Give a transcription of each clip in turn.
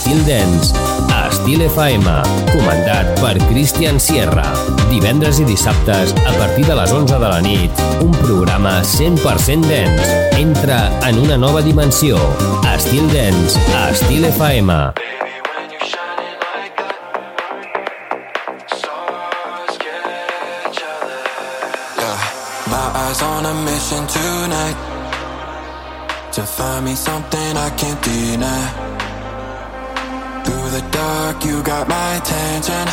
Estil Dance, a Estil FM, comandat per Christian Sierra. Divendres i dissabtes, a partir de les 11 de la nit, un programa 100% dance. Entra en una nova dimensió. Estil Dance, a Estil FM. on a mission tonight to find me something I can't deny. Dark, you got my attention.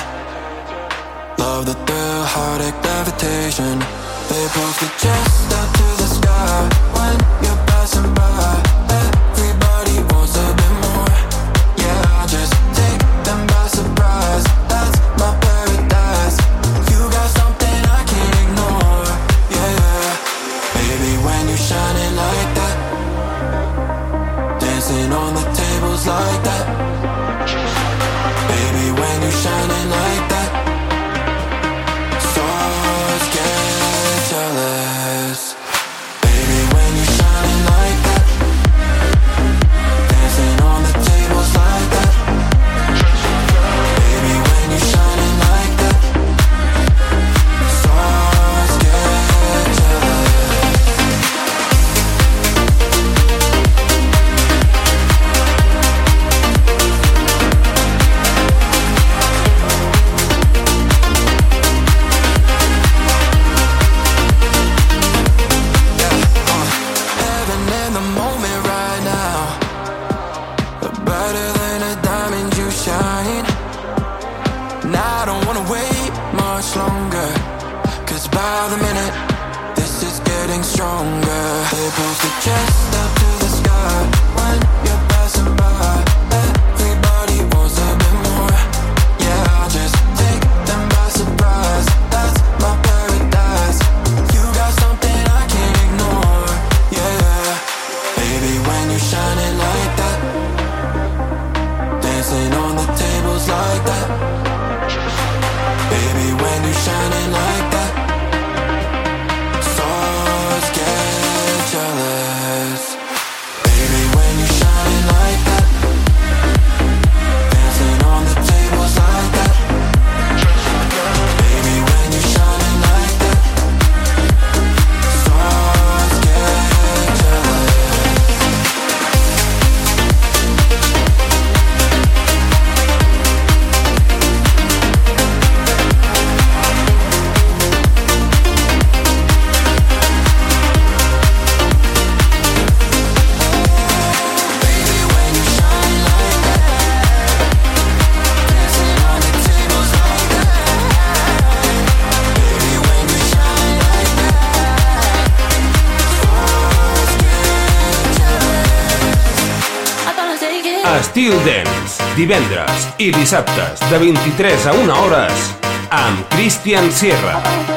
Love the thrill, heartache, levitation. They both chest up to the sky when you're passing by. Estil i dissabtes de 23 a 1 hores amb Christian Sierra.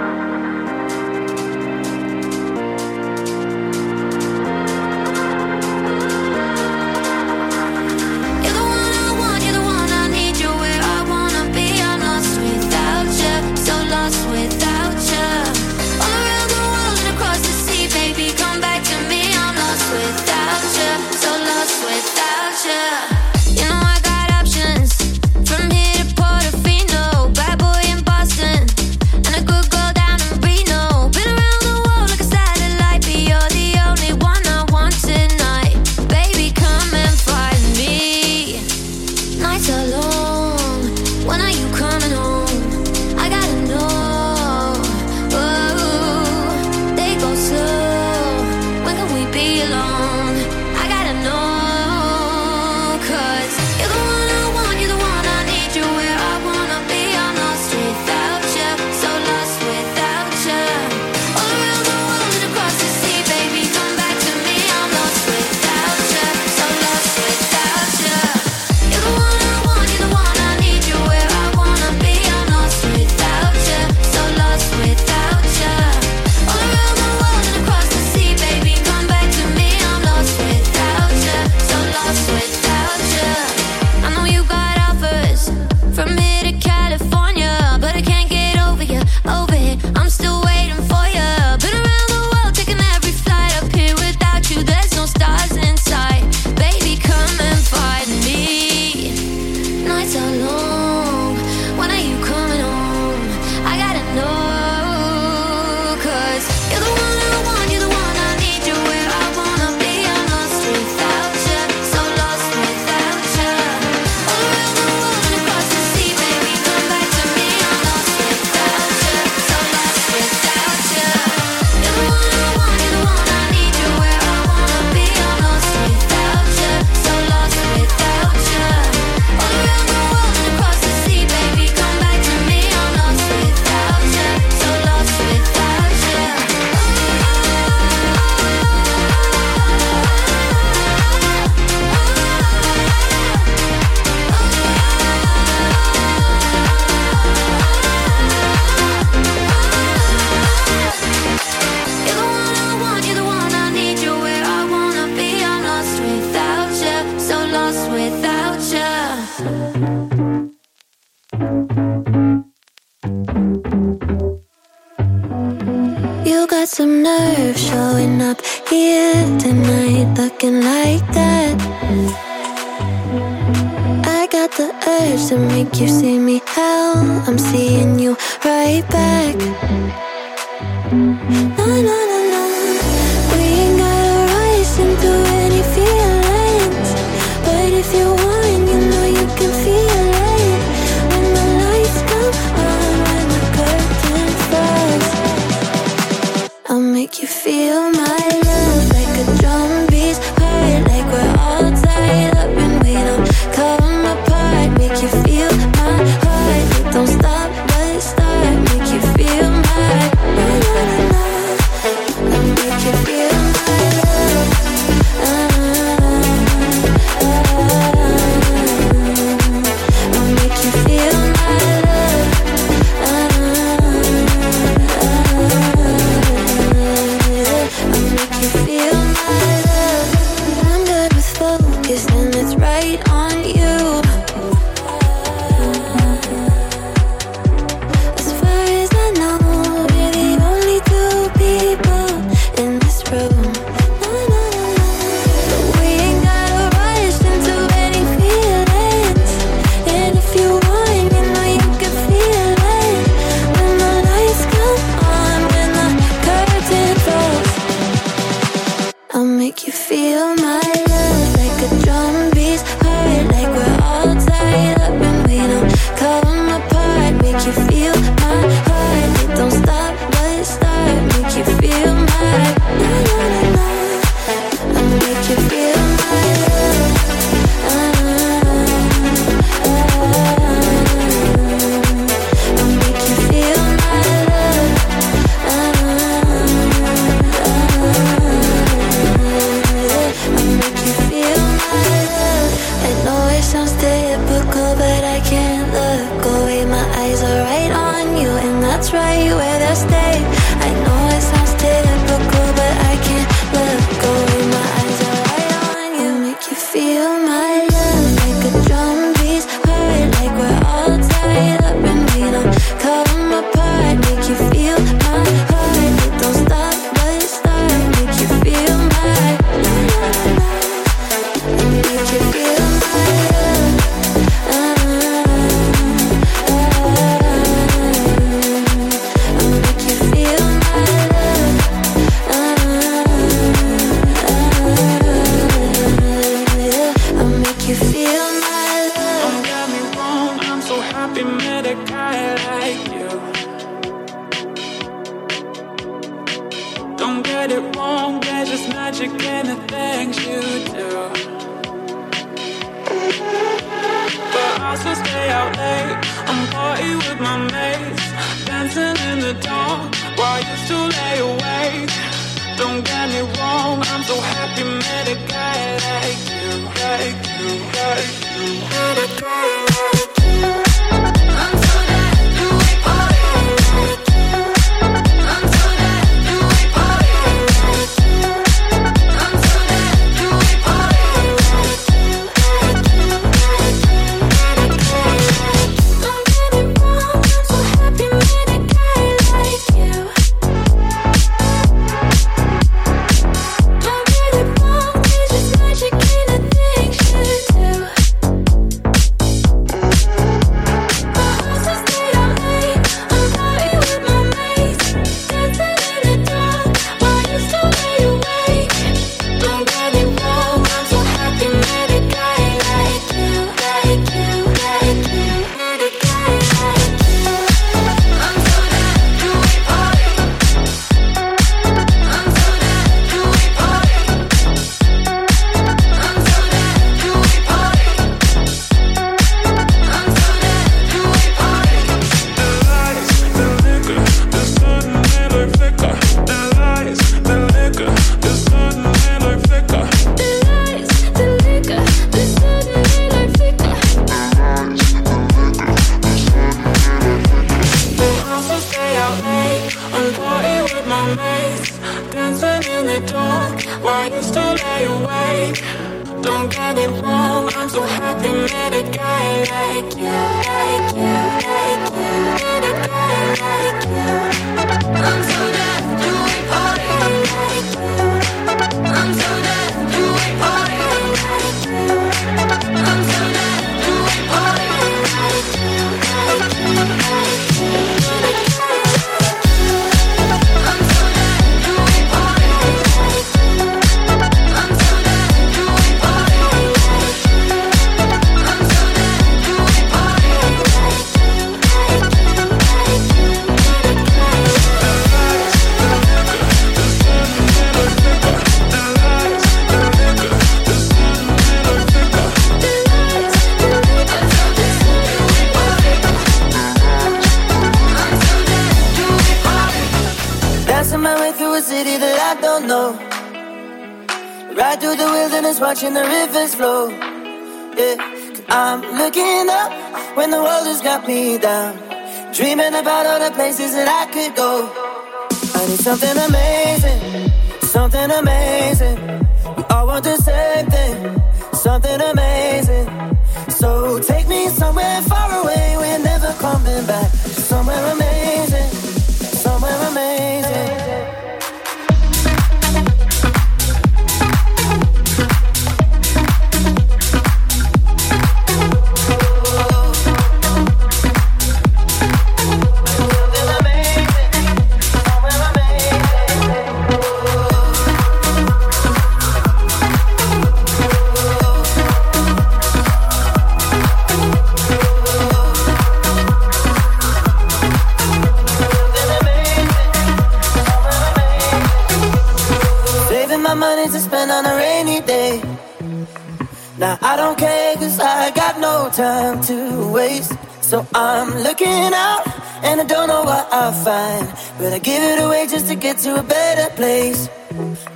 to a better place.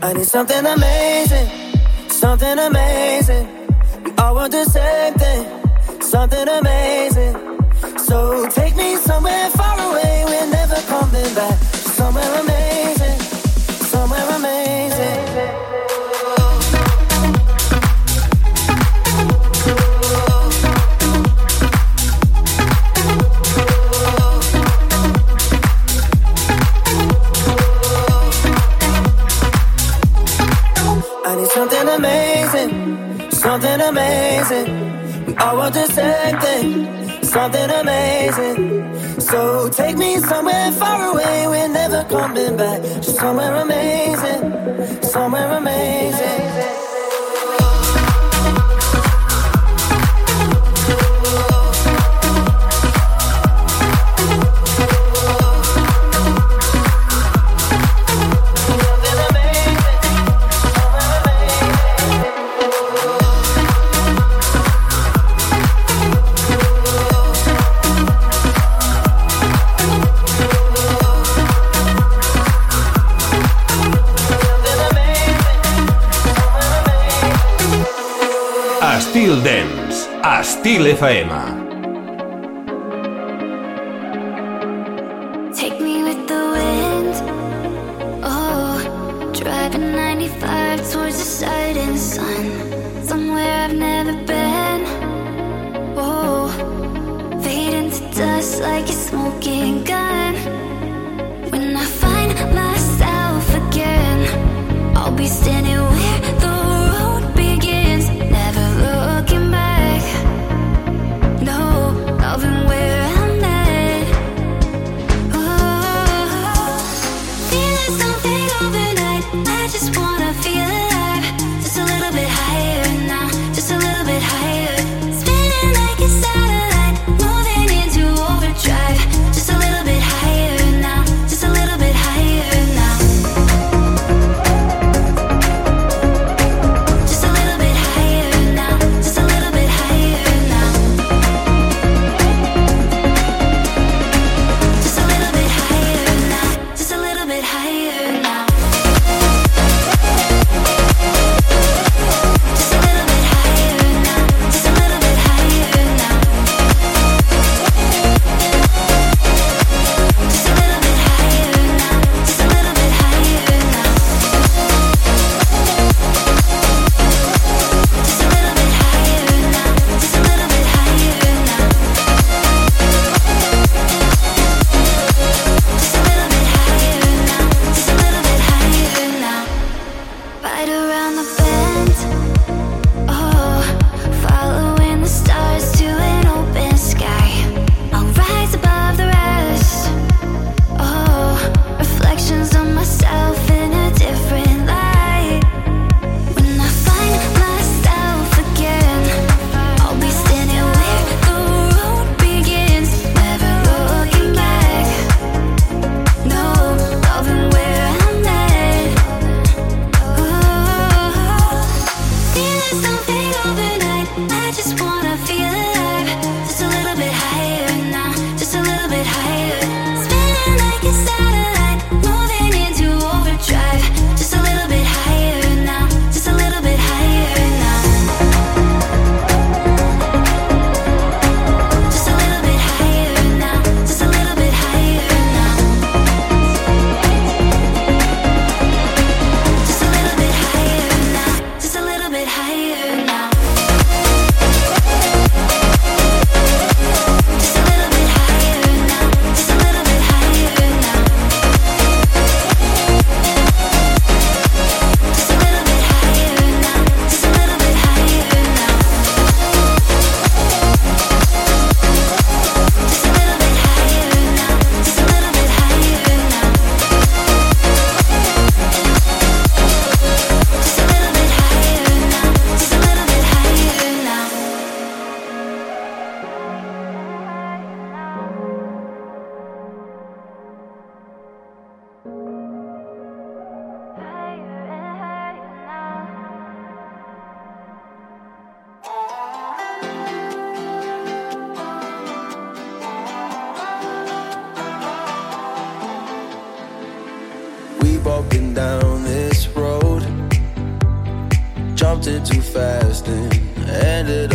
I need something amazing, something amazing. somewhere. Estil FM. In a second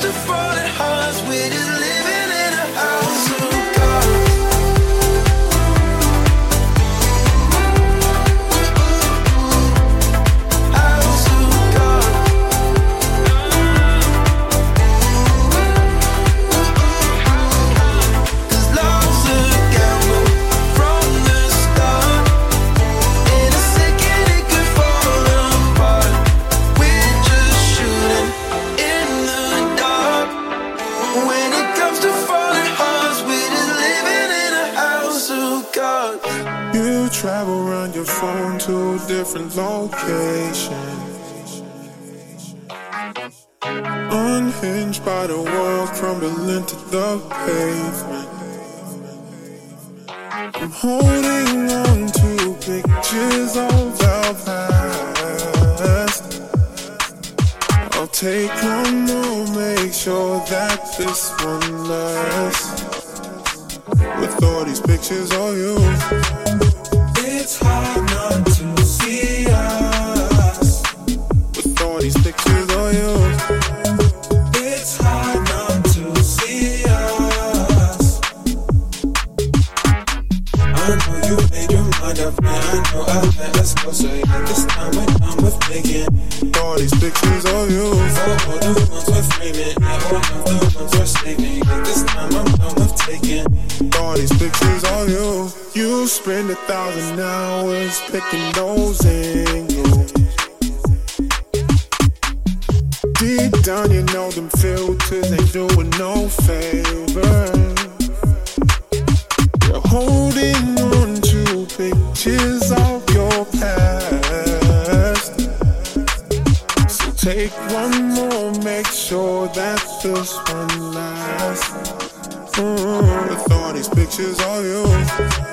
to falling hearts with his pictures on you. inches of your past. So take one more, make sure that this one lasts. Mm-hmm. The thought these pictures are yours.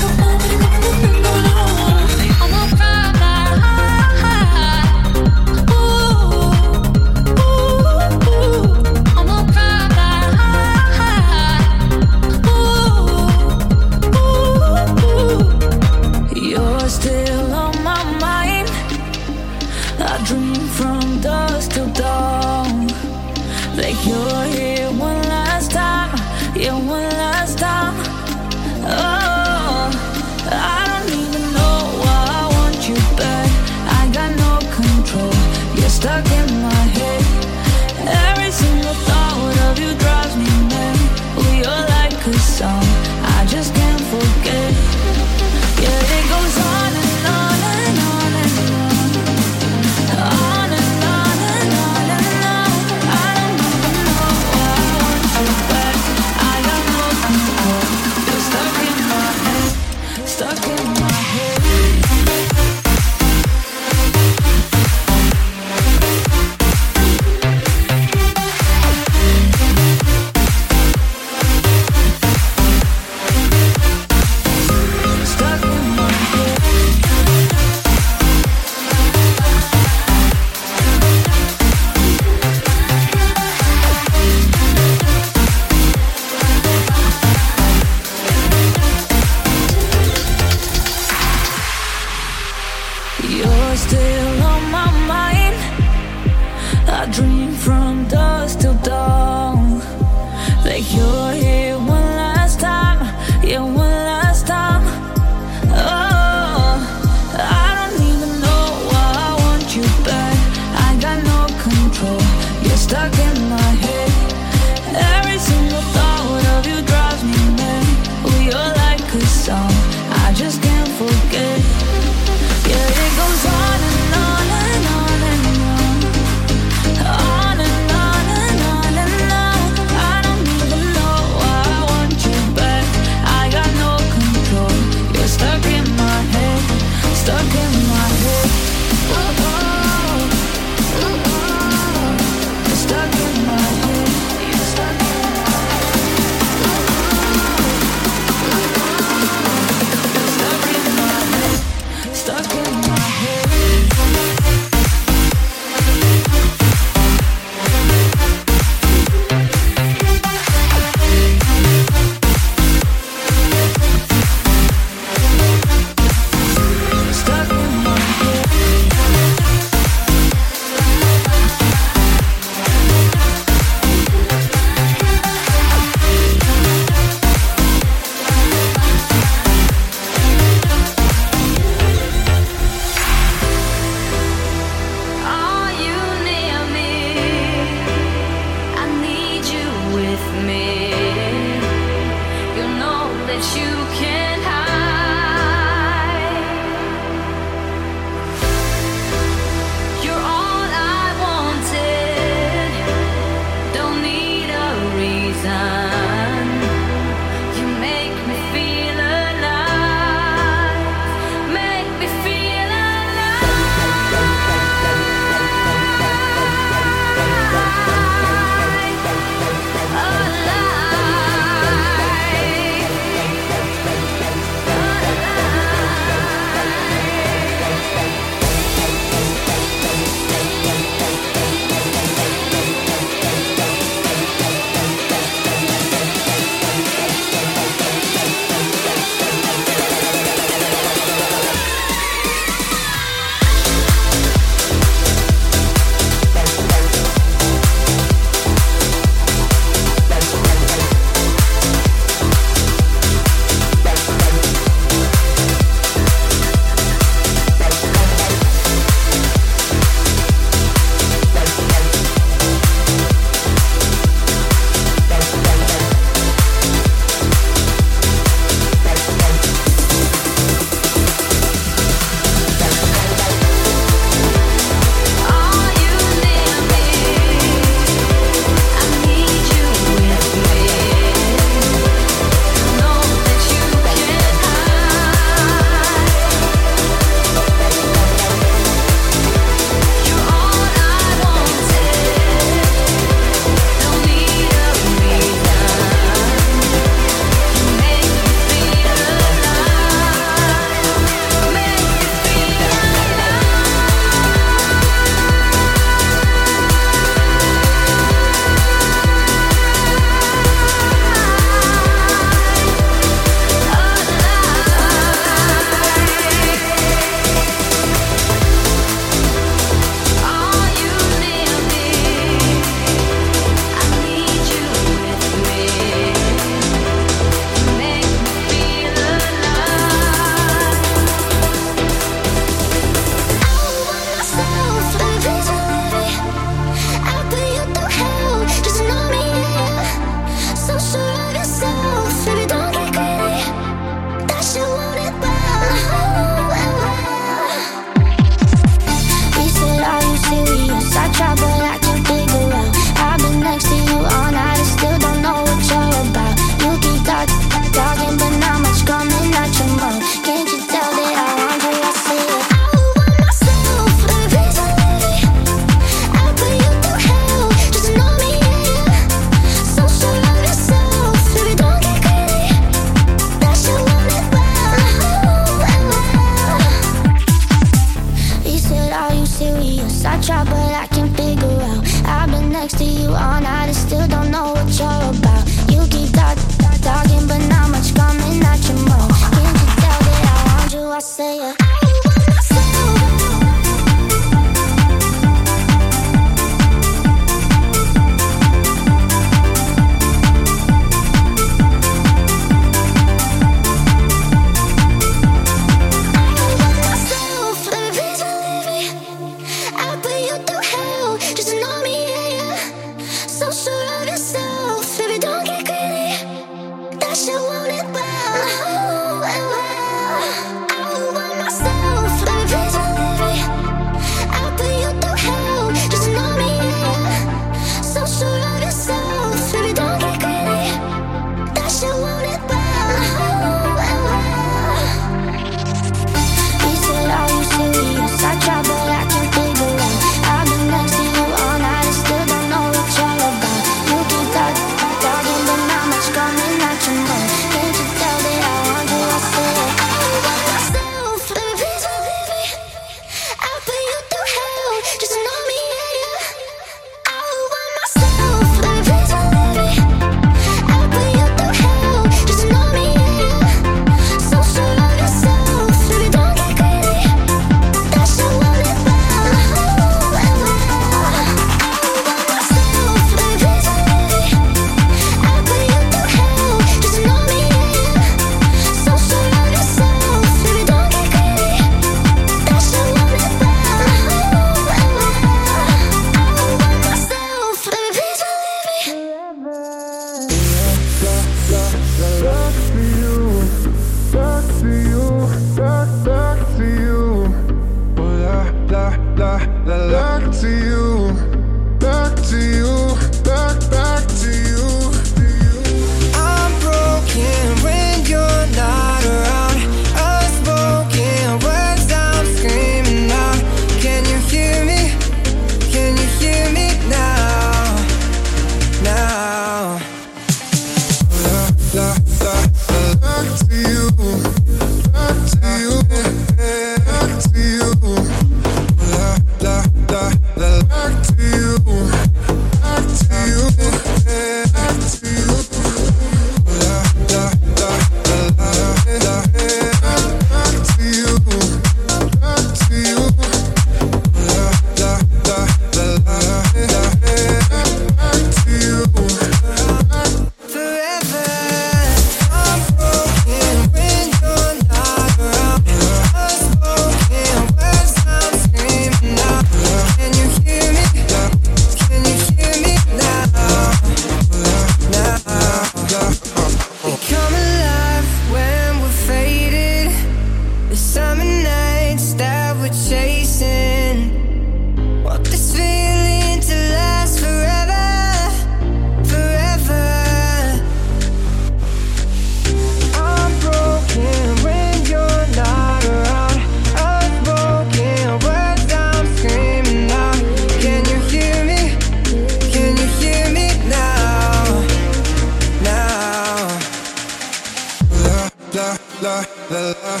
Back again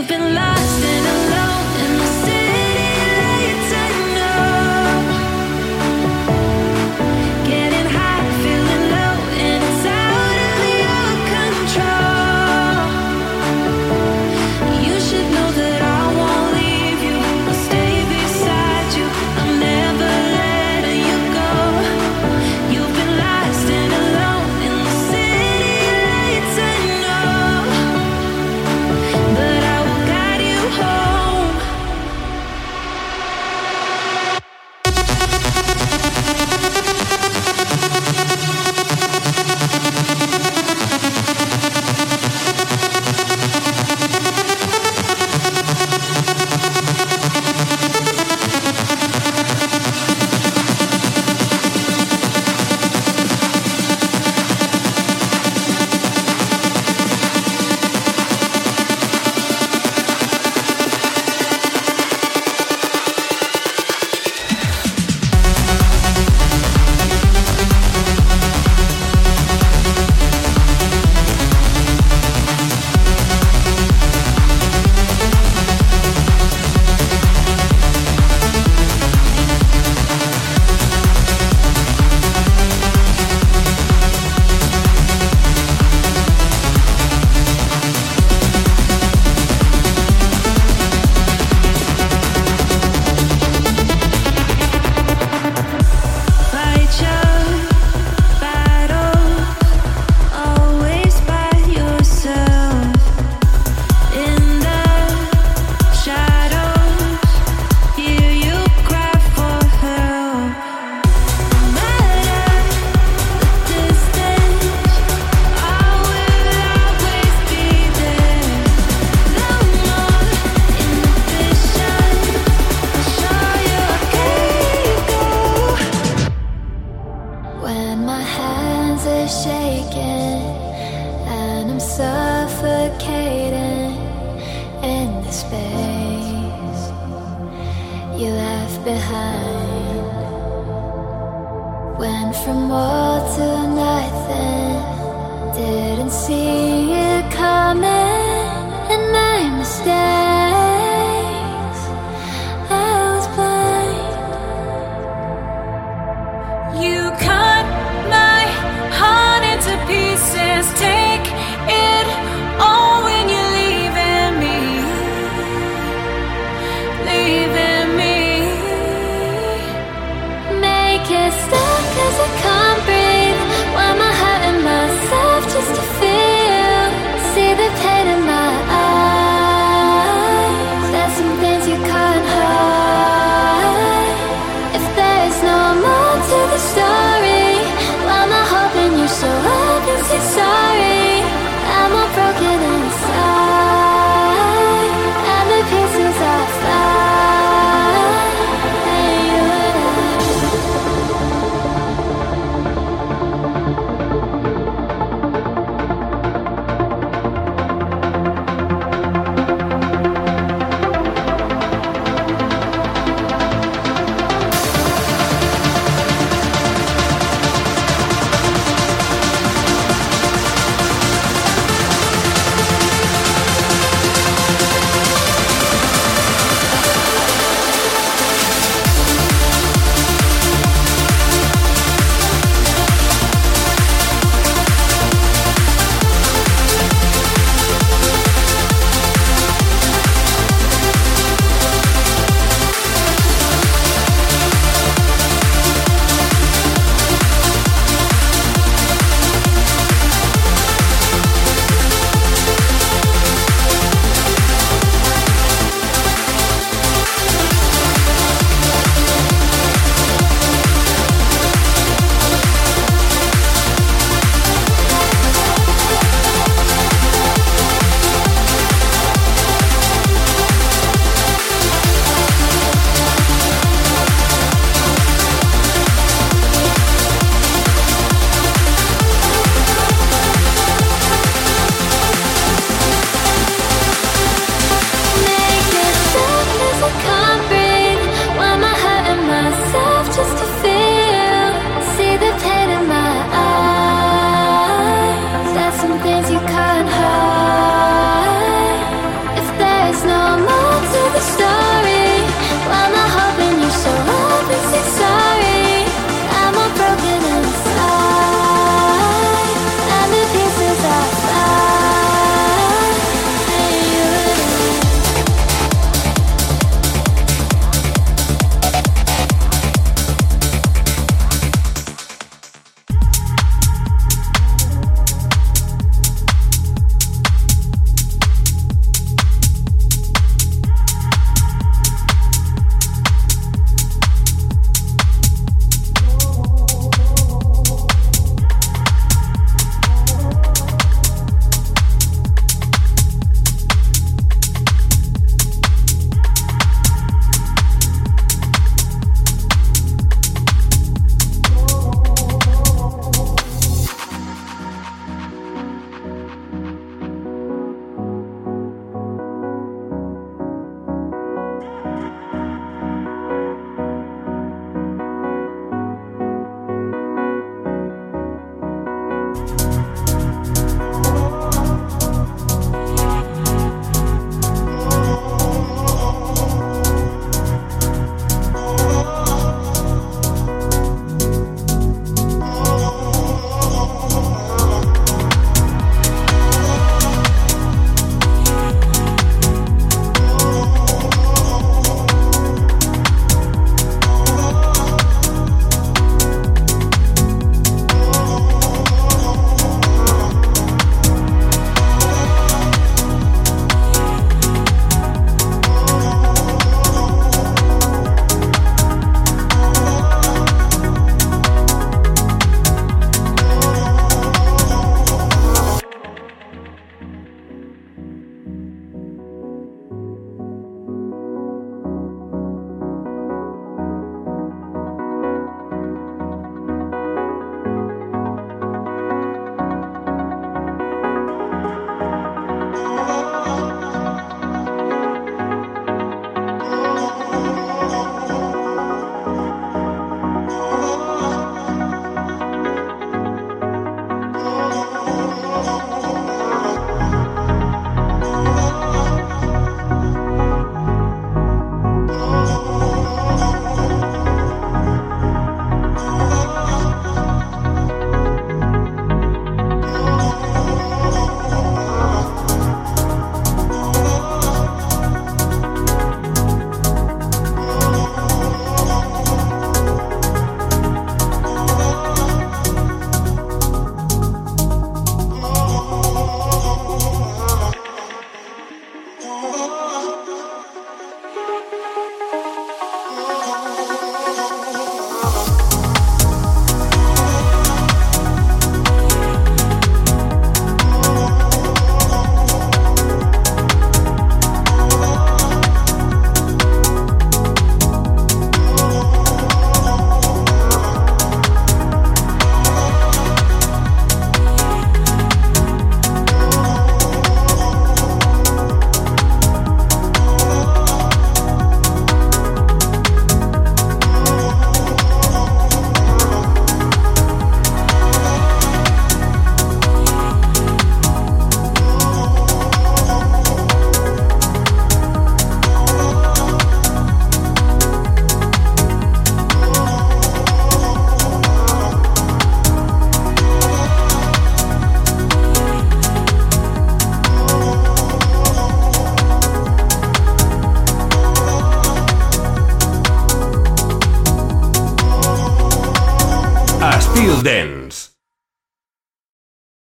Cause I can't